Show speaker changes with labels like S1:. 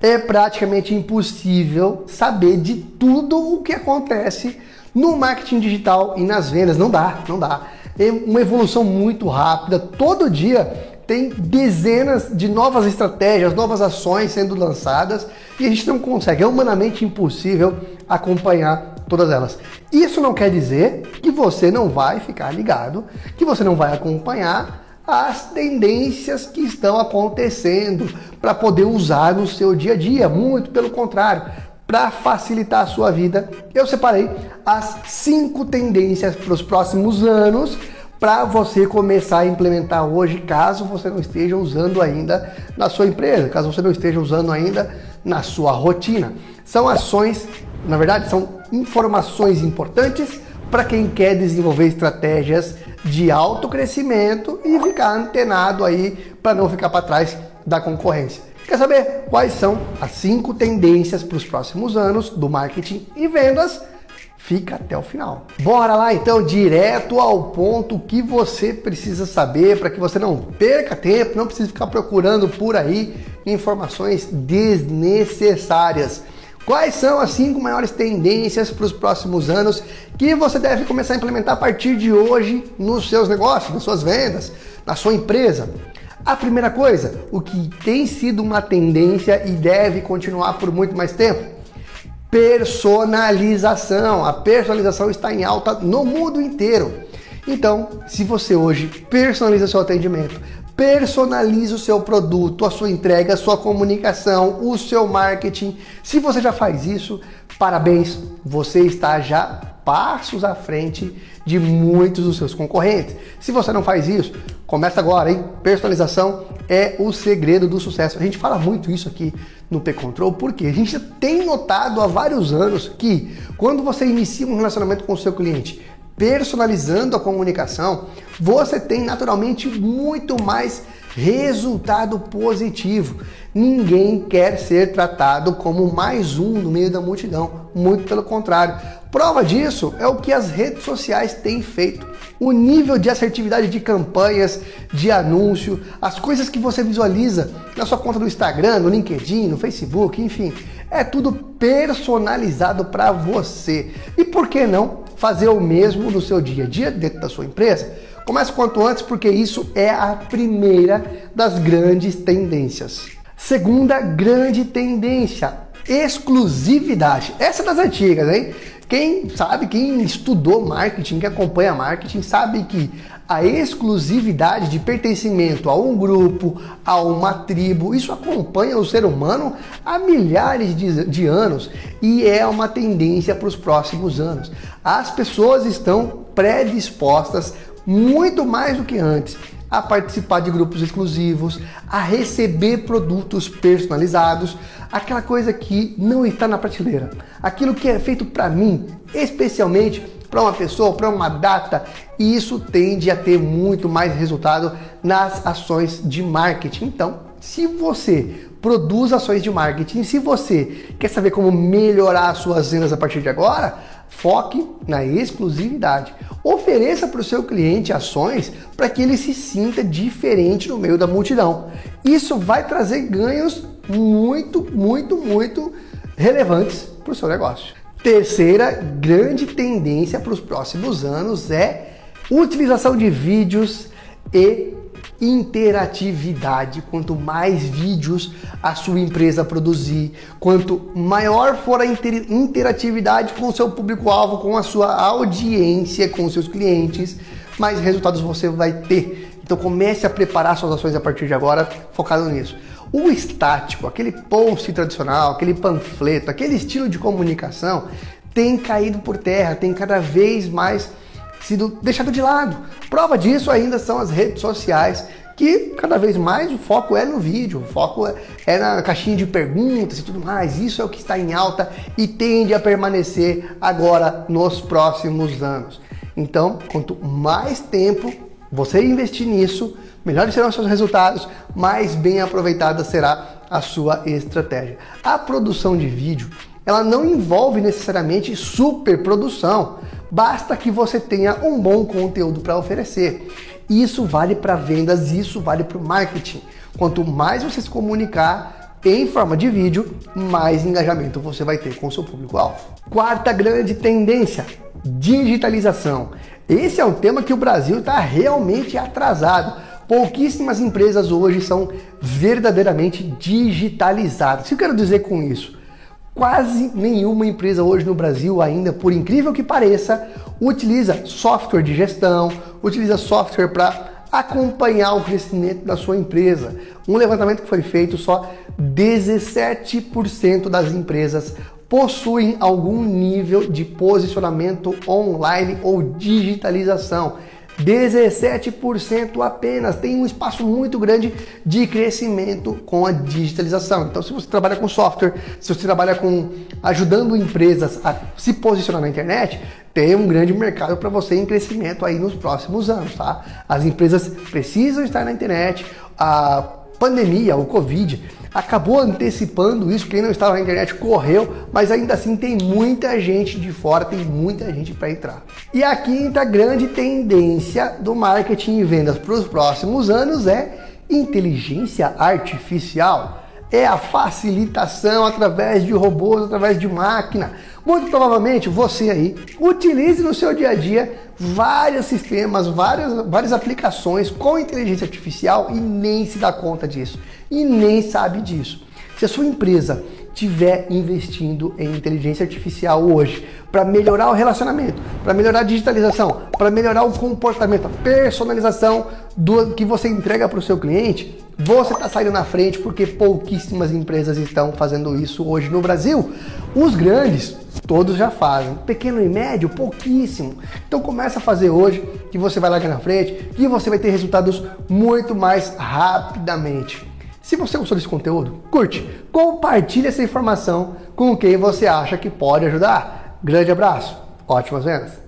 S1: É praticamente impossível saber de tudo o que acontece no marketing digital e nas vendas. Não dá, não dá. É uma evolução muito rápida. Todo dia tem dezenas de novas estratégias, novas ações sendo lançadas e a gente não consegue, é humanamente impossível acompanhar todas elas. Isso não quer dizer que você não vai ficar ligado, que você não vai acompanhar as tendências que estão acontecendo para poder usar no seu dia a dia. Muito pelo contrário, para facilitar a sua vida, eu separei as cinco tendências para os próximos anos para você começar a implementar hoje, caso você não esteja usando ainda na sua empresa, caso você não esteja usando ainda na sua rotina. São ações, na verdade, são informações importantes para quem quer desenvolver estratégias de alto crescimento e ficar antenado aí para não ficar para trás da concorrência. Quer saber quais são as cinco tendências para os próximos anos do marketing e vendas? Fica até o final. Bora lá então, direto ao ponto que você precisa saber para que você não perca tempo, não precise ficar procurando por aí informações desnecessárias. Quais são as cinco maiores tendências para os próximos anos que você deve começar a implementar a partir de hoje nos seus negócios, nas suas vendas, na sua empresa? A primeira coisa, o que tem sido uma tendência e deve continuar por muito mais tempo, personalização. A personalização está em alta no mundo inteiro. Então, se você hoje personaliza seu atendimento, personalize o seu produto, a sua entrega, a sua comunicação, o seu marketing. Se você já faz isso, parabéns, você está já passos à frente de muitos dos seus concorrentes. Se você não faz isso, começa agora, hein? Personalização é o segredo do sucesso. A gente fala muito isso aqui no P-Control porque a gente tem notado há vários anos que quando você inicia um relacionamento com o seu cliente, personalizando a comunicação, você tem naturalmente muito mais resultado positivo. Ninguém quer ser tratado como mais um no meio da multidão, muito pelo contrário. Prova disso é o que as redes sociais têm feito. O nível de assertividade de campanhas, de anúncio, as coisas que você visualiza na sua conta do Instagram, no LinkedIn, no Facebook, enfim, é tudo personalizado para você. E por que não fazer o mesmo no seu dia a dia dentro da sua empresa? Comece quanto antes porque isso é a primeira das grandes tendências. Segunda grande tendência, exclusividade. Essa é das antigas, hein? Quem sabe, quem estudou marketing, que acompanha marketing, sabe que a exclusividade de pertencimento a um grupo, a uma tribo, isso acompanha o ser humano há milhares de, de anos e é uma tendência para os próximos anos. As pessoas estão predispostas muito mais do que antes a participar de grupos exclusivos, a receber produtos personalizados, aquela coisa que não está na prateleira, aquilo que é feito para mim, especialmente para uma pessoa, para uma data, e isso tende a ter muito mais resultado nas ações de marketing. Então, se você produz ações de marketing, se você quer saber como melhorar as suas vendas a partir de agora, foque na exclusividade. Ofereça para o seu cliente ações para que ele se sinta diferente no meio da multidão. Isso vai trazer ganhos muito, muito, muito relevantes para o seu negócio. Terceira grande tendência para os próximos anos é utilização de vídeos e interatividade. Quanto mais vídeos a sua empresa produzir, quanto maior for a inter interatividade com o seu público-alvo, com a sua audiência, com os seus clientes, mais resultados você vai ter. Então comece a preparar suas ações a partir de agora focado nisso. O estático, aquele post tradicional, aquele panfleto, aquele estilo de comunicação tem caído por terra, tem cada vez mais sido deixado de lado. Prova disso ainda são as redes sociais, que cada vez mais o foco é no vídeo, o foco é na caixinha de perguntas e tudo mais. Isso é o que está em alta e tende a permanecer agora nos próximos anos. Então, quanto mais tempo você investir nisso, melhores serão os seus resultados, mais bem aproveitada será a sua estratégia. A produção de vídeo, ela não envolve necessariamente superprodução. Basta que você tenha um bom conteúdo para oferecer. Isso vale para vendas, isso vale para o marketing. Quanto mais você se comunicar, em forma de vídeo, mais engajamento você vai ter com o seu público-alvo. Quarta grande tendência: digitalização. Esse é um tema que o Brasil está realmente atrasado. Pouquíssimas empresas hoje são verdadeiramente digitalizadas. O que eu quero dizer com isso? Quase nenhuma empresa hoje no Brasil, ainda, por incrível que pareça, utiliza software de gestão, utiliza software para acompanhar o crescimento da sua empresa. Um levantamento que foi feito, só 17% das empresas possuem algum nível de posicionamento online ou digitalização. 17% apenas. Tem um espaço muito grande de crescimento com a digitalização. Então, se você trabalha com software, se você trabalha com ajudando empresas a se posicionar na internet, tem um grande mercado para você em crescimento aí nos próximos anos, tá? As empresas precisam estar na internet. A pandemia, o Covid, acabou antecipando isso. Quem não estava na internet correu, mas ainda assim tem muita gente de fora, tem muita gente para entrar. E a quinta grande tendência do marketing e vendas para os próximos anos é inteligência artificial é a facilitação através de robôs, através de máquina. Muito provavelmente você aí utilize no seu dia a dia vários sistemas, várias, várias aplicações com inteligência artificial e nem se dá conta disso e nem sabe disso. Se a sua empresa estiver investindo em inteligência artificial hoje para melhorar o relacionamento, para melhorar a digitalização, para melhorar o comportamento, a personalização do que você entrega para o seu cliente, você está saindo na frente porque pouquíssimas empresas estão fazendo isso hoje no Brasil. Os grandes, todos já fazem. Pequeno e médio, pouquíssimo. Então começa a fazer hoje que você vai largar na frente e você vai ter resultados muito mais rapidamente. Se você gostou desse conteúdo, curte, compartilhe essa informação com quem você acha que pode ajudar. Grande abraço, ótimas vendas!